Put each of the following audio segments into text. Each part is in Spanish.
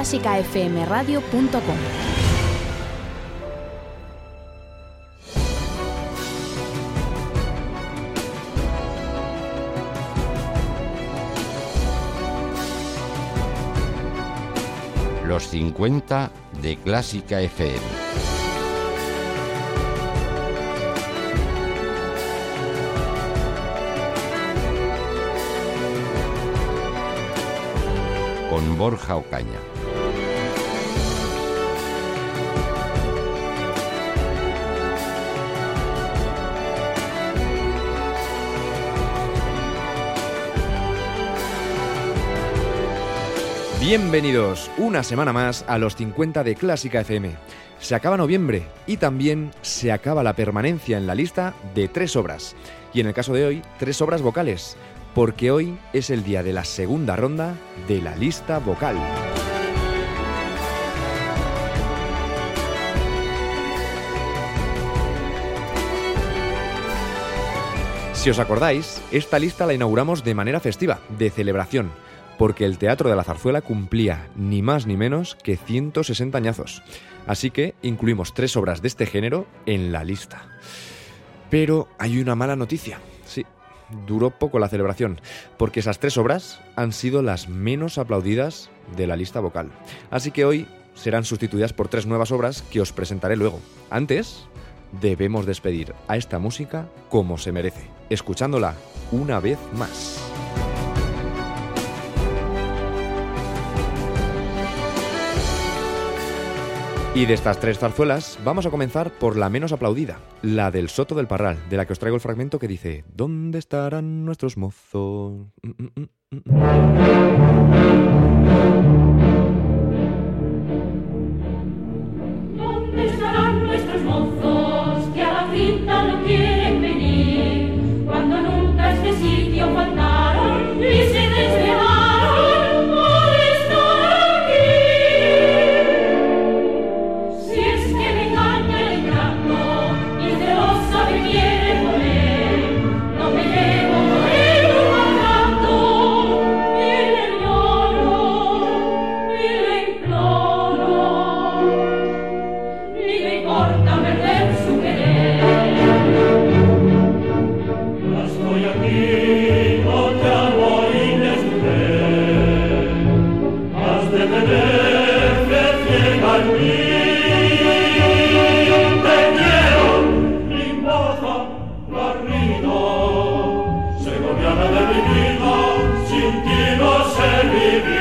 clásicafmradio.com. Los 50 de Clásica FM. Con Borja Ocaña. Bienvenidos una semana más a los 50 de Clásica FM. Se acaba noviembre y también se acaba la permanencia en la lista de tres obras. Y en el caso de hoy, tres obras vocales, porque hoy es el día de la segunda ronda de la lista vocal. Si os acordáis, esta lista la inauguramos de manera festiva, de celebración, porque el Teatro de la Zarzuela cumplía ni más ni menos que 160 añazos. Así que incluimos tres obras de este género en la lista. Pero hay una mala noticia. Sí, duró poco la celebración, porque esas tres obras han sido las menos aplaudidas de la lista vocal. Así que hoy serán sustituidas por tres nuevas obras que os presentaré luego. Antes, debemos despedir a esta música como se merece, escuchándola una vez más. Y de estas tres zarzuelas vamos a comenzar por la menos aplaudida, la del Soto del Parral, de la que os traigo el fragmento que dice ¿Dónde estarán nuestros mozos? Mm, mm, mm, mm, mm. ¿Dónde vino, sin ti no servivi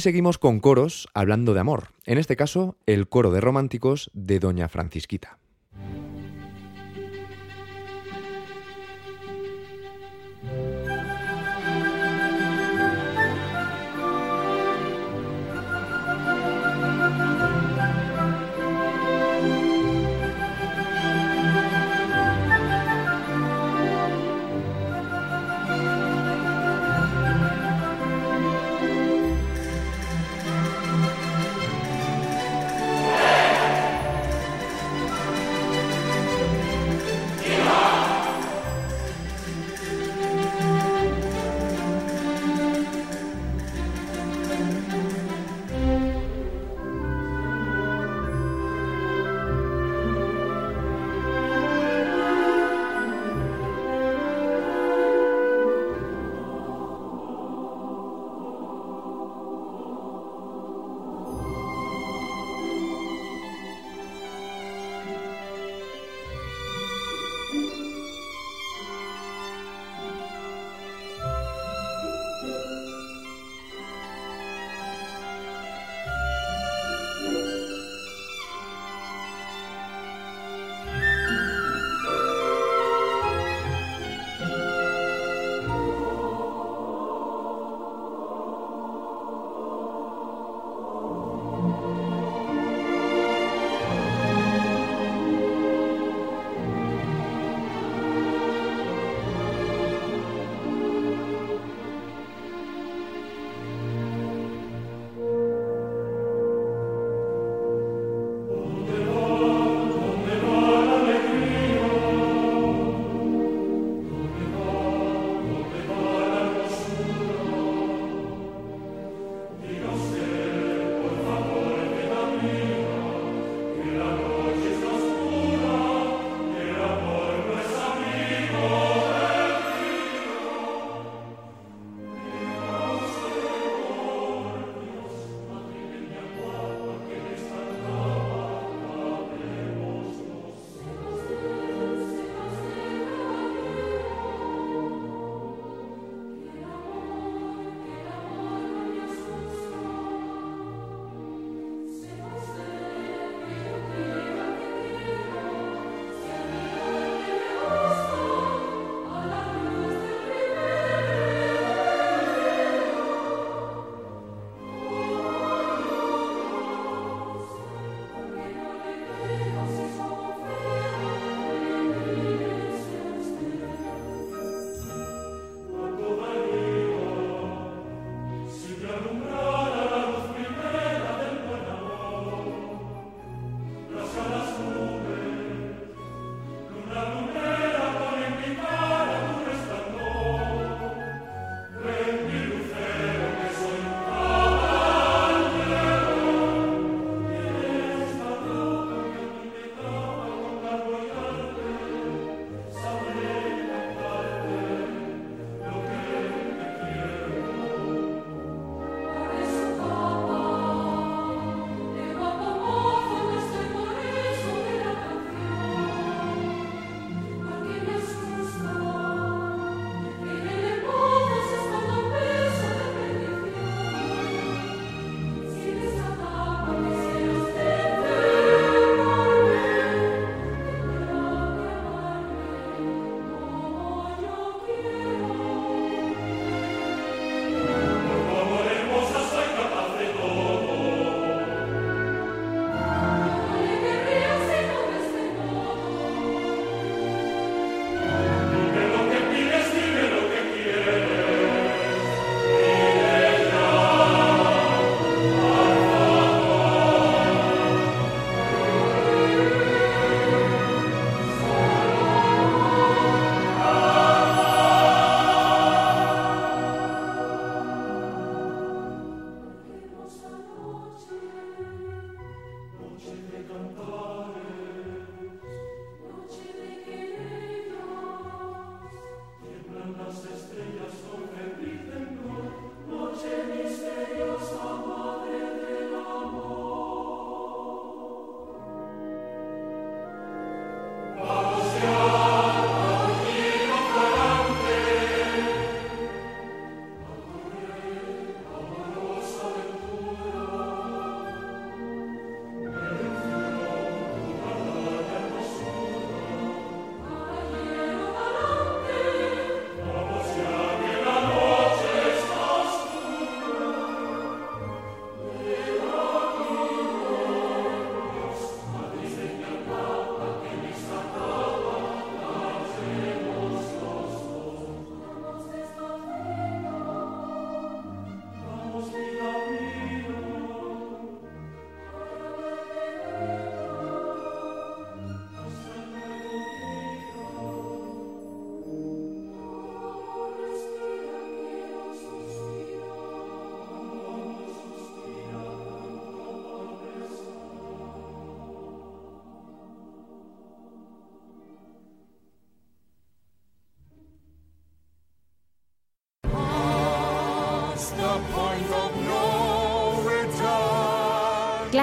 Y seguimos con coros hablando de amor. En este caso, el coro de románticos de Doña Francisquita.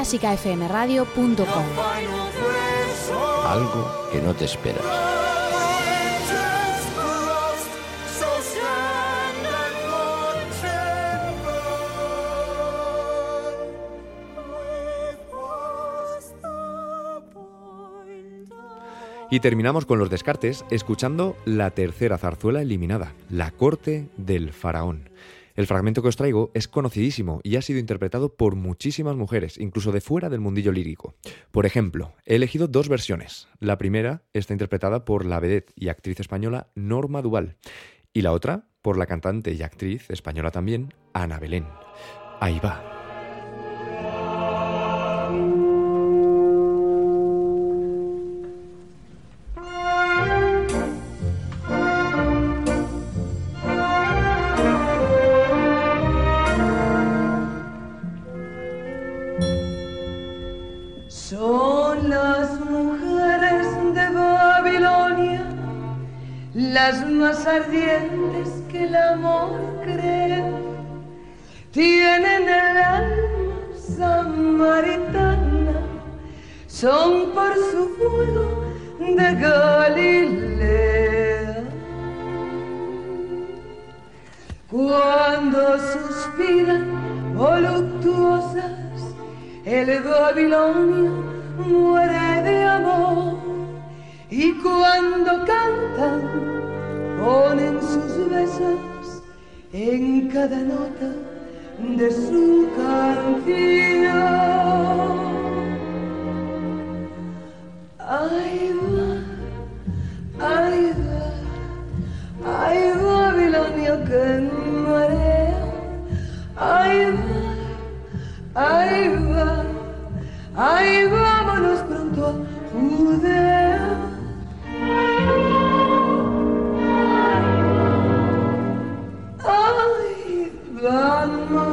clásicafmradio.com Algo que no te esperas. Y terminamos con los descartes escuchando la tercera zarzuela eliminada, La corte del faraón. El fragmento que os traigo es conocidísimo y ha sido interpretado por muchísimas mujeres, incluso de fuera del mundillo lírico. Por ejemplo, he elegido dos versiones. La primera está interpretada por la vedette y actriz española Norma Duval y la otra por la cantante y actriz española también Ana Belén. Ahí va. Ay,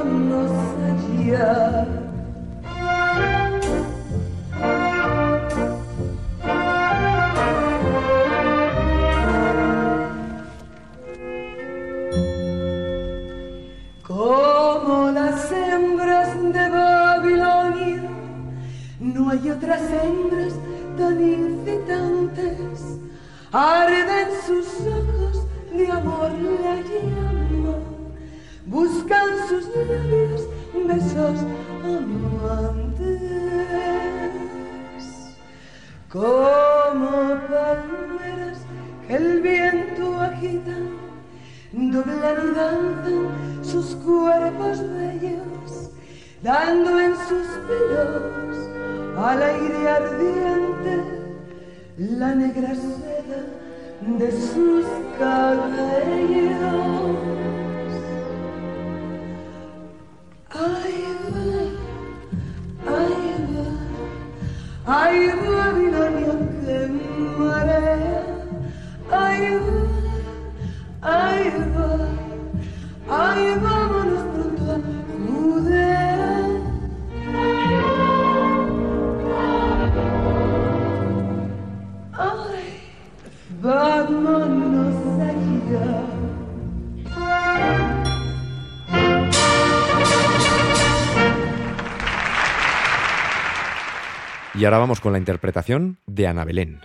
Y ahora vamos con la interpretación de Ana Belén.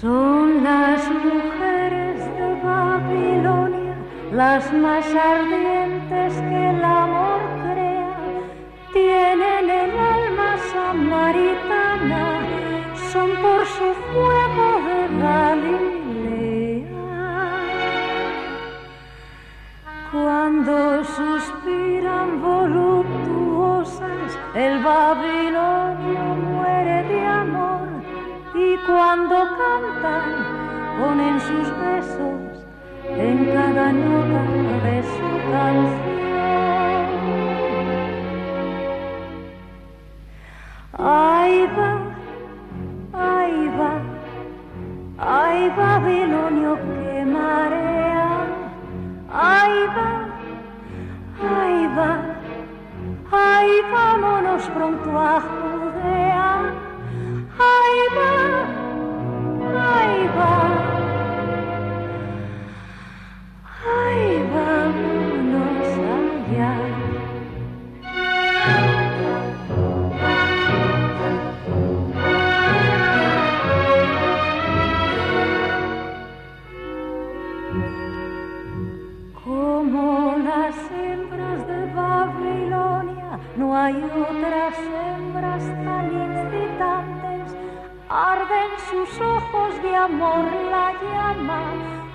Son las mujeres de Babilonia las más ardientes que el amor crea. Tienen el alma samaritana, son por su fuego de Galilea. Cuando suspiran voluptuosas, el Babilonio muere de amor y cuando cantan ponen sus besos en cada nota de su canción. Ahí va, ahí va, ay Babilonio que marea, ahí va, ahí va, ay vámonos pronto a Judea. judea. Ahí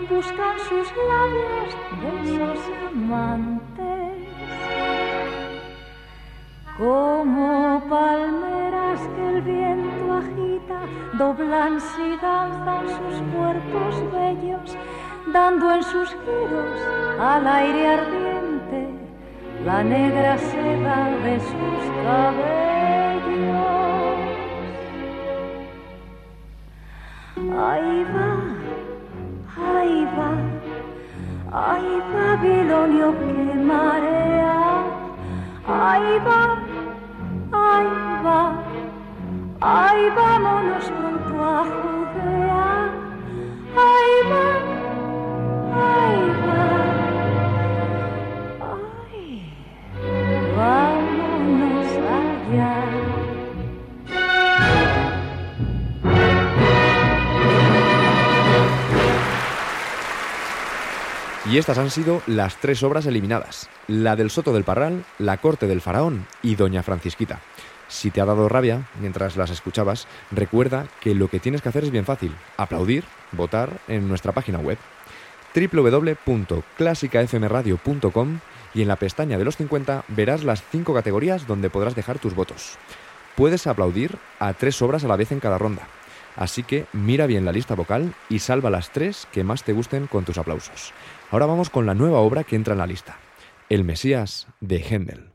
buscan sus labios besos amantes. Como palmeras que el viento agita, doblanse y danzan sus cuerpos bellos, dando en sus giros al aire ardiente la negra seda de sus cabellos. Ahí va, ahí Babilonio que marea. Ahí va, ahí va, ahí vámonos pronto a Judea. Ahí va, ahí va, Y estas han sido las tres obras eliminadas. La del Soto del Parral, La Corte del Faraón y Doña Francisquita. Si te ha dado rabia mientras las escuchabas, recuerda que lo que tienes que hacer es bien fácil. Aplaudir, votar en nuestra página web www.clásicafmradio.com y en la pestaña de los 50 verás las cinco categorías donde podrás dejar tus votos. Puedes aplaudir a tres obras a la vez en cada ronda. Así que mira bien la lista vocal y salva las tres que más te gusten con tus aplausos. Ahora vamos con la nueva obra que entra en la lista. El Mesías de Händel.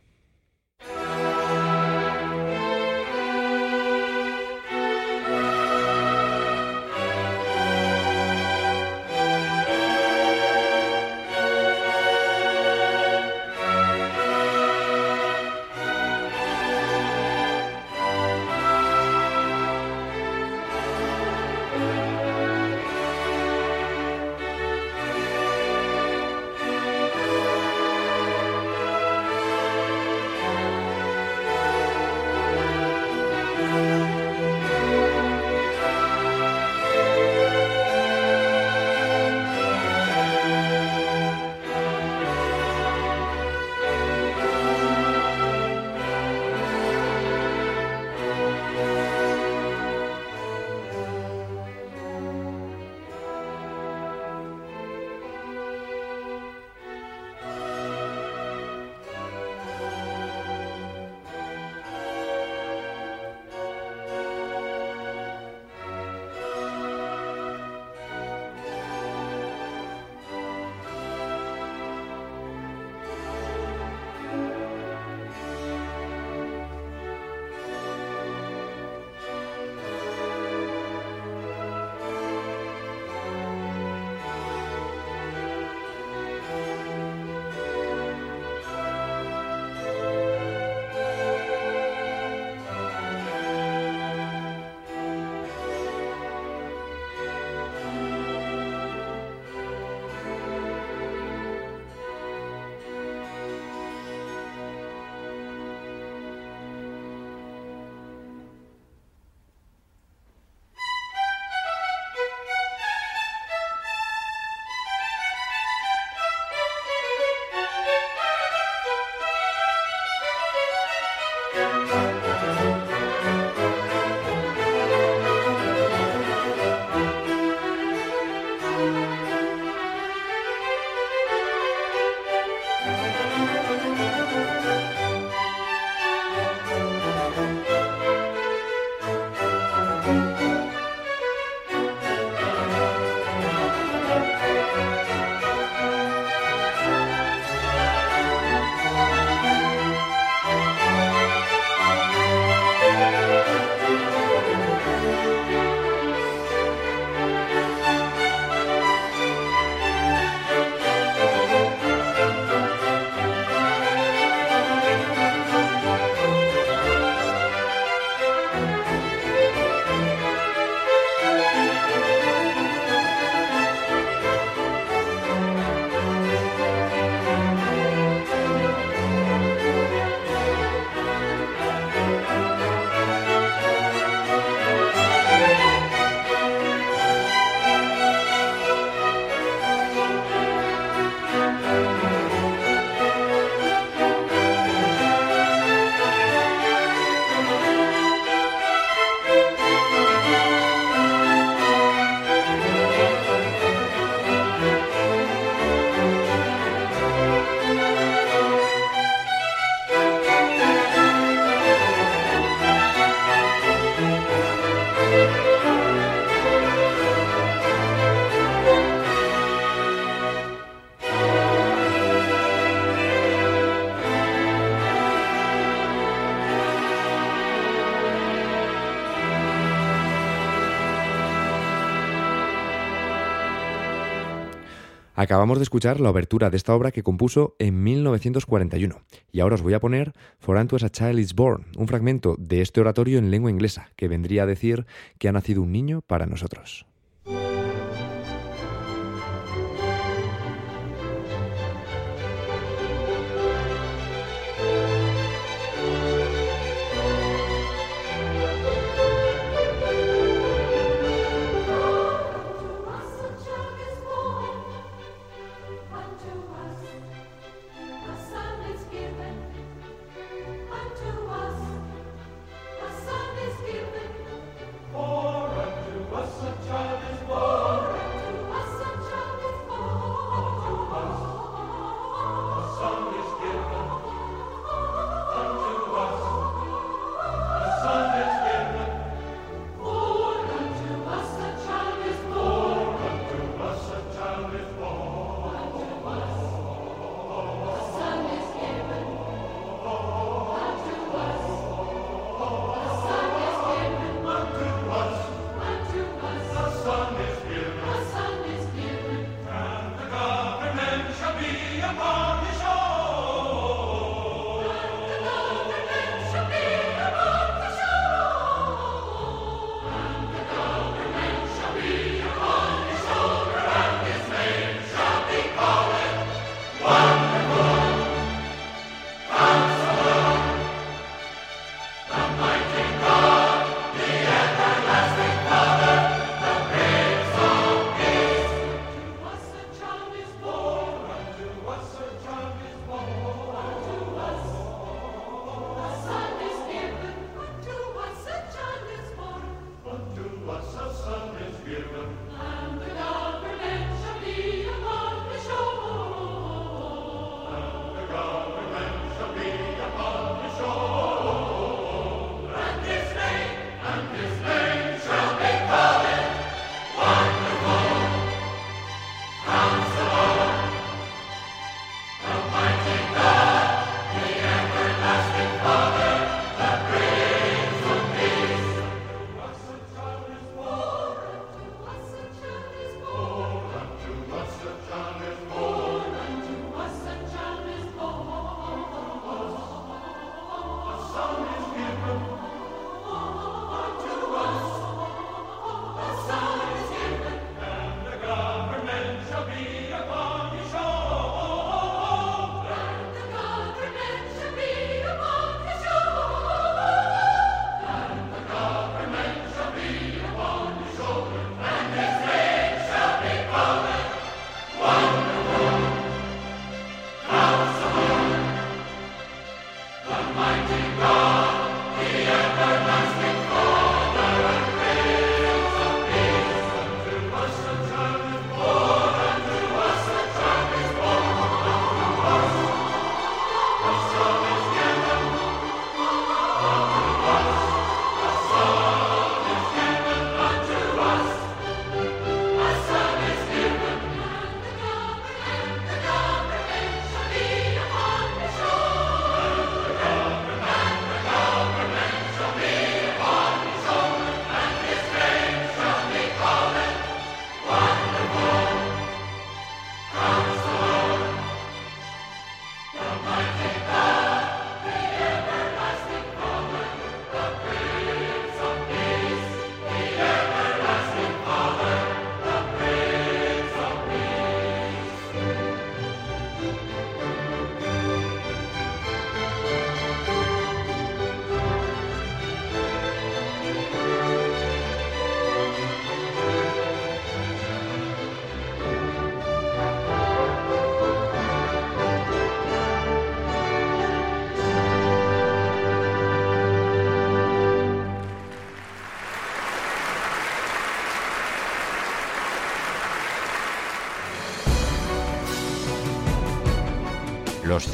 Acabamos de escuchar la obertura de esta obra que compuso en 1941 y ahora os voy a poner For Unto a Child is Born, un fragmento de este oratorio en lengua inglesa que vendría a decir que ha nacido un niño para nosotros.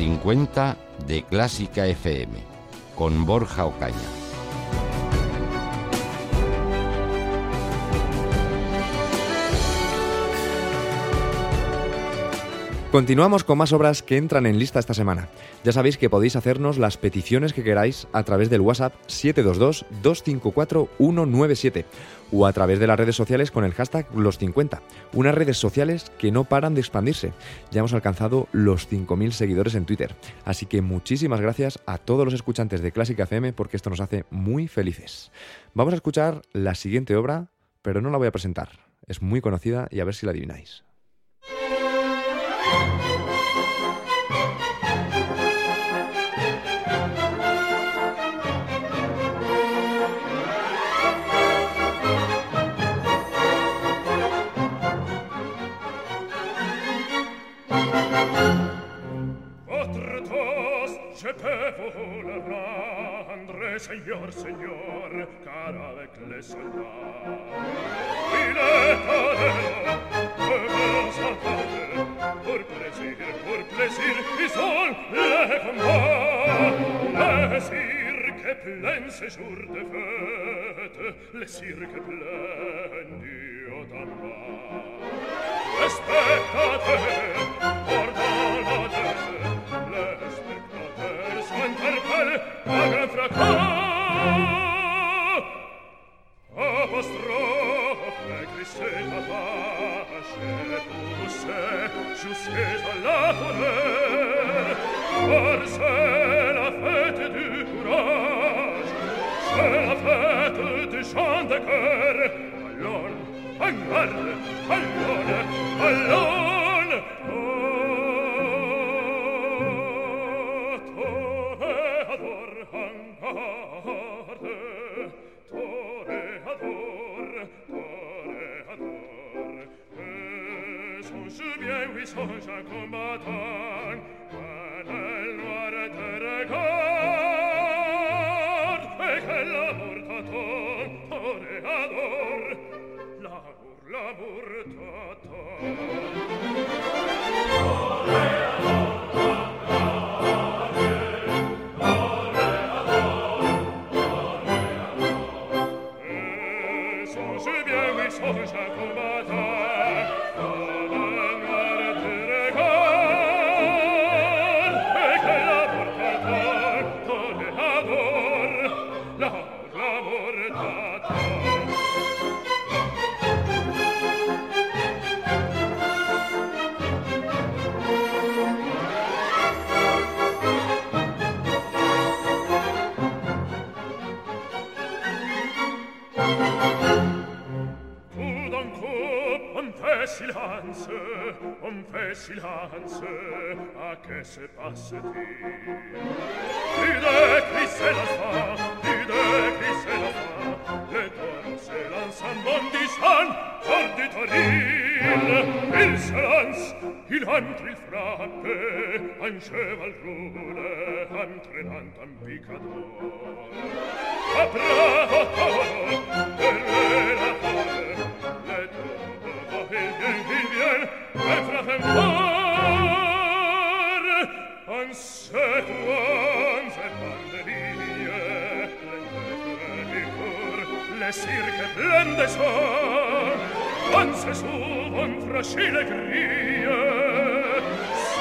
50 de Clásica FM con Borja Ocaña. Continuamos con más obras que entran en lista esta semana. Ya sabéis que podéis hacernos las peticiones que queráis a través del WhatsApp 722-254-197 o a través de las redes sociales con el hashtag los50. Unas redes sociales que no paran de expandirse. Ya hemos alcanzado los 5.000 seguidores en Twitter. Así que muchísimas gracias a todos los escuchantes de Clásica FM porque esto nos hace muy felices. Vamos a escuchar la siguiente obra, pero no la voy a presentar. Es muy conocida y a ver si la adivináis. que volará André, señor, señor, cara de le Y le cadero, vamos a fallar, por plaisir, por plaisir, y sol le combat. Le cirque plein séjour de fête, lesir cirque plein du haut en bas. apostrophe Christella pace Tusse jusqu'es à la colère Car c'est la fête du courage C'est la fête du chant de cœur Alors, en garde Tu d'un coup, on fait silence, on fait silence, à que se passe-t-il? Plus de cris, c'est la fin, plus de cris, c'est la fin, le taureau se lance en bondissant, hors du toril, il se lance, il antri frate, an cheval rule, an trenant an picador. A bravo tavolo, per le la fave, le tutto il bien, il bien, e fratem par, an sequan se parte linie, le tetre di cur, le cirche plende son, an se su, an frascile gris,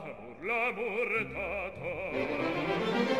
amor l'amor dato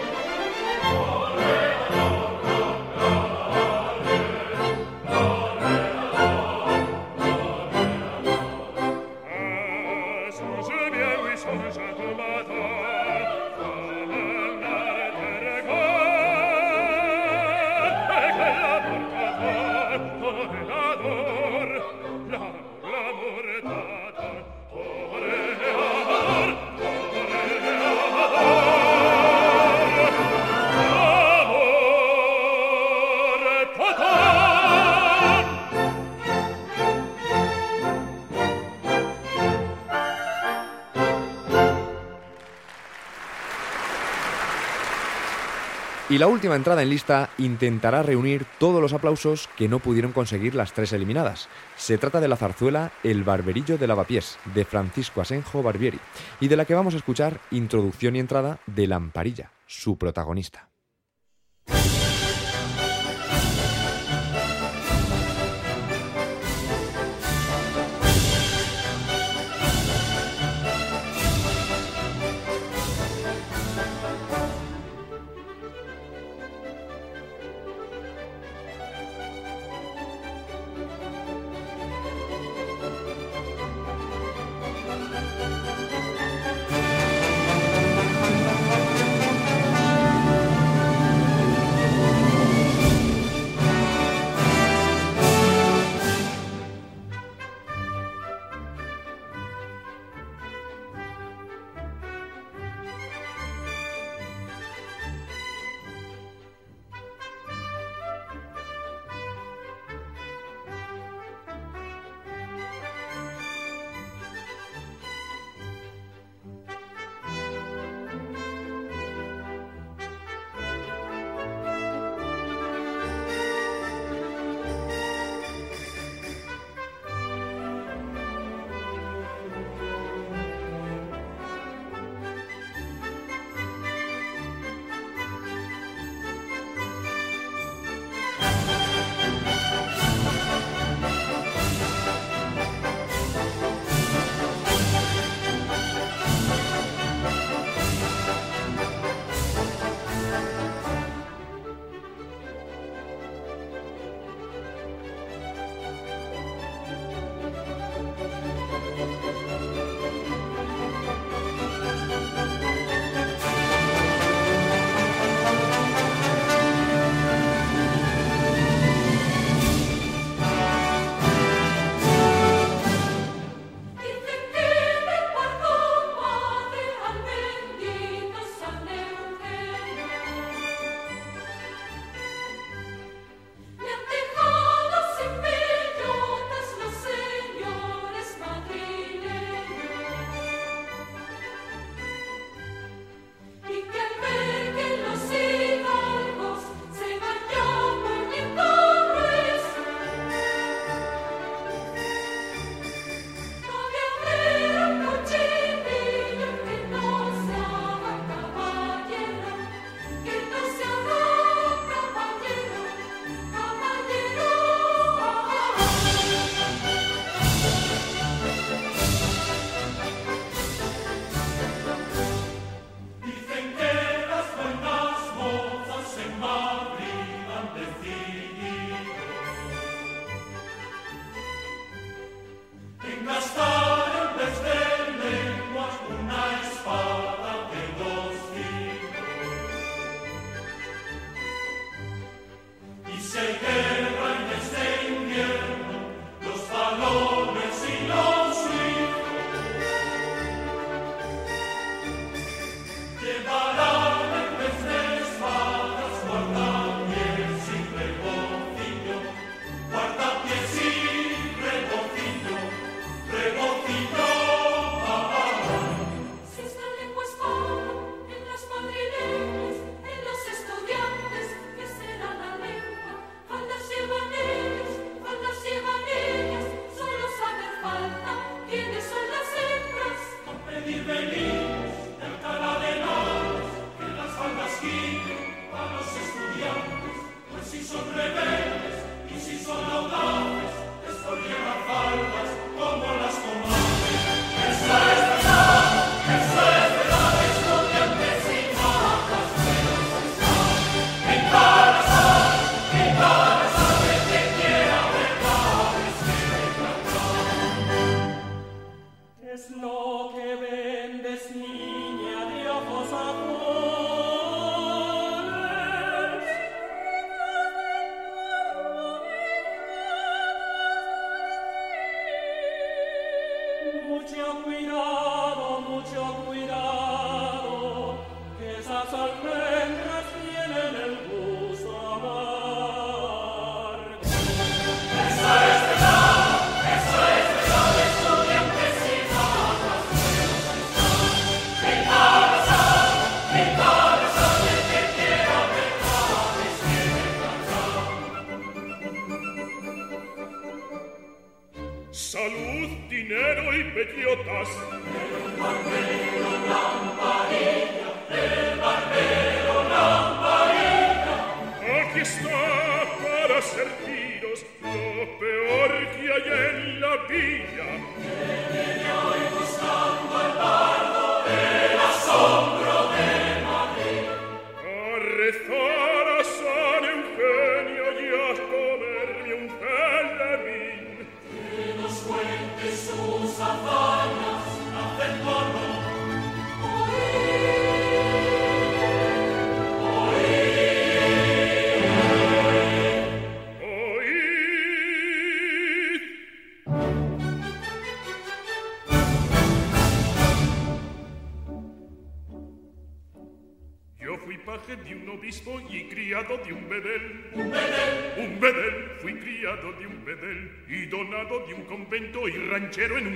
Y la última entrada en lista intentará reunir todos los aplausos que no pudieron conseguir las tres eliminadas. Se trata de la zarzuela El Barberillo de Lavapiés, de Francisco Asenjo Barbieri, y de la que vamos a escuchar introducción y entrada de Lamparilla, su protagonista.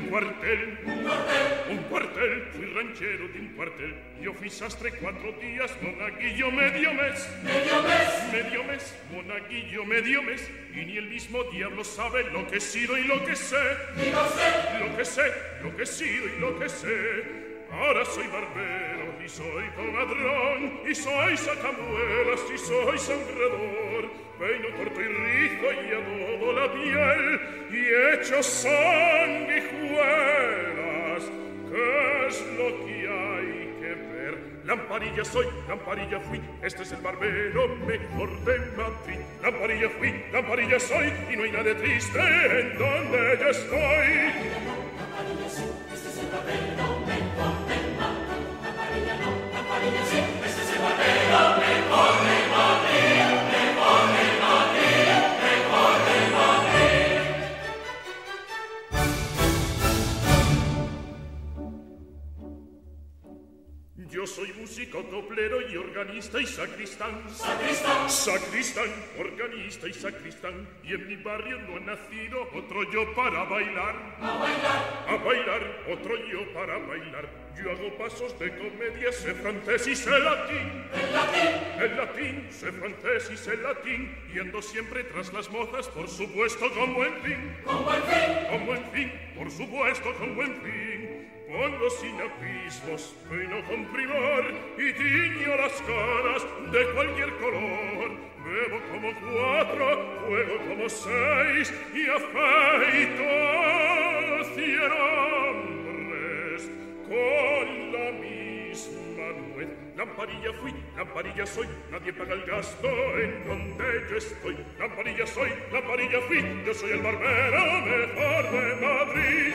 un cuartel, un cuartel, un cuartel, fui ranchero de un cuartel. Yo fui sastre cuatro días, monaguillo medio mes, medio mes, medio mes, monaguillo medio mes, y ni el mismo diablo sabe lo que he sido y lo que sé, y lo sé, lo que sé, lo que he sido y lo que sé. Ahora soy Barbero, y soy comadrón, y soy sacamuelas, y soy sangrador, vengo corto y rizo y adobo la piel, y echo sanguijuelas, que es lo que hay que ver. Lamparilla soy, lamparilla fui, este es el barbero mejor de Madrid. Lamparilla fui, lamparilla soy, y no hay nadie triste en donde yo estoy. Yo soy músico, coplero y organista y sacristán. Sacristán. Sacristán, organista y sacristán. Y en mi barrio no ha nacido otro yo para bailar. A bailar. A bailar, otro yo para bailar. Yo hago pasos de comedia, sé francés y sé latín. El latín. El latín, sé francés y sé latín. Y ando siempre tras las mozas, por supuesto, con buen fin. Con buen fin. Con buen fin, por supuesto, con buen fin. Pongo sin abismos peno con primor y tiño las canas de cualquier color. Bebo como cuatro juego como seis y afeito cien hombres. Con la misma nuez Lamparilla fui, lamparilla soy, nadie paga el gasto en donde yo estoy. Lamparilla soy, lamparilla fui, yo soy el barbero mejor de Madrid.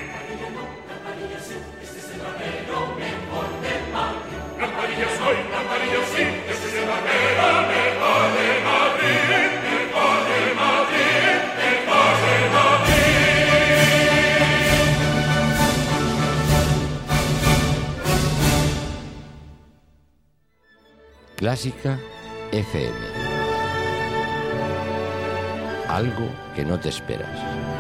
Lamparilla soy, lamparilla sí, yo soy el barbero Clásica FM. Algo que no te esperas.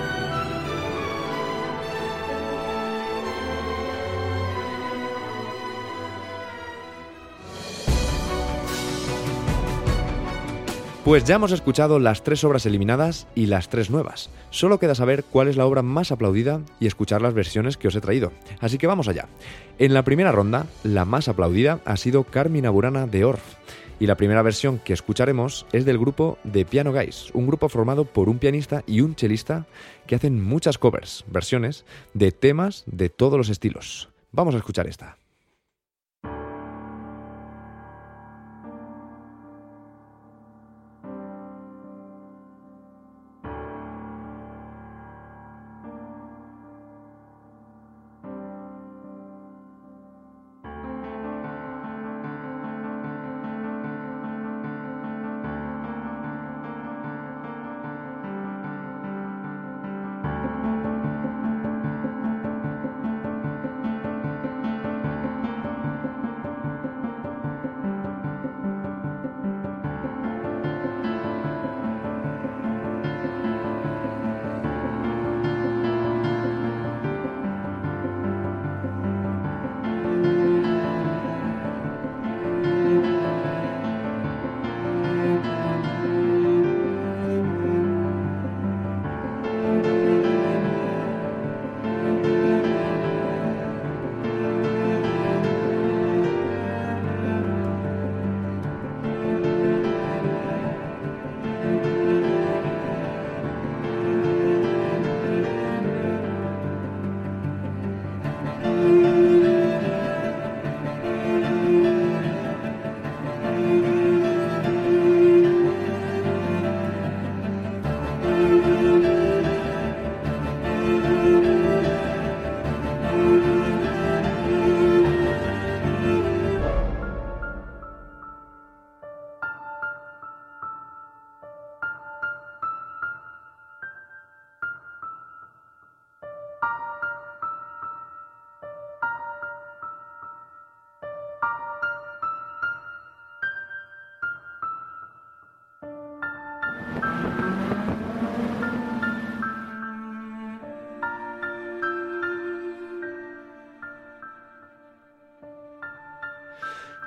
Pues ya hemos escuchado las tres obras eliminadas y las tres nuevas. Solo queda saber cuál es la obra más aplaudida y escuchar las versiones que os he traído. Así que vamos allá. En la primera ronda, la más aplaudida ha sido Carmina Burana de Orff. Y la primera versión que escucharemos es del grupo The Piano Guys, un grupo formado por un pianista y un chelista que hacen muchas covers, versiones de temas de todos los estilos. Vamos a escuchar esta.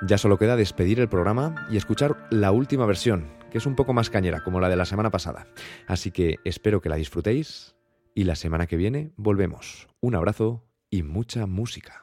Ya solo queda despedir el programa y escuchar la última versión, que es un poco más cañera, como la de la semana pasada. Así que espero que la disfrutéis y la semana que viene volvemos. Un abrazo y mucha música.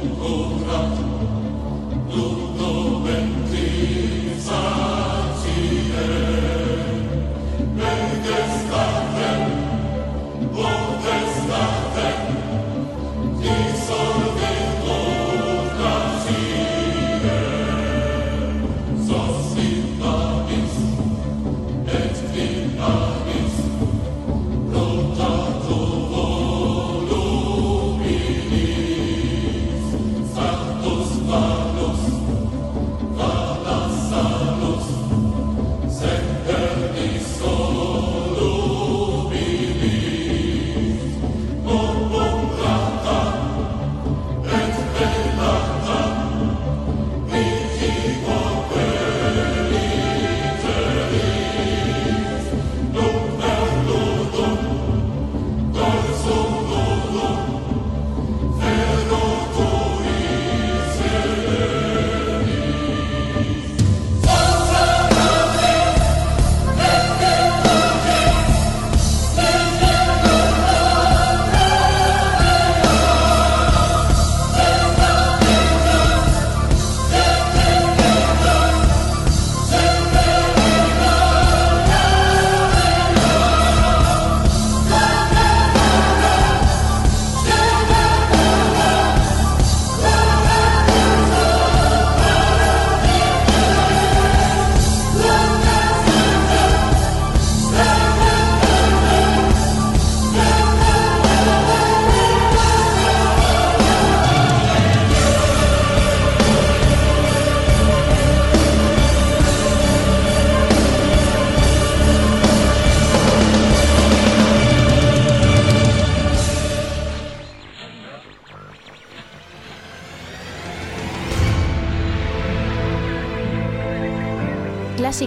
Oh Luna.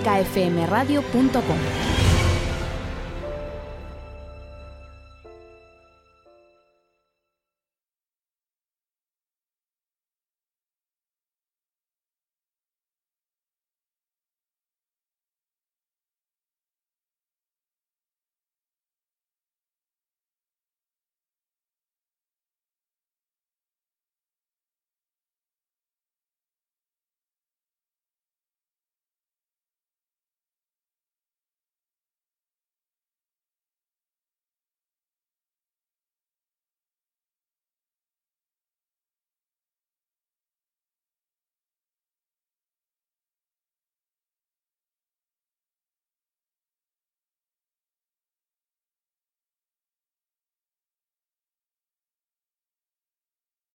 clásicafmradio.com.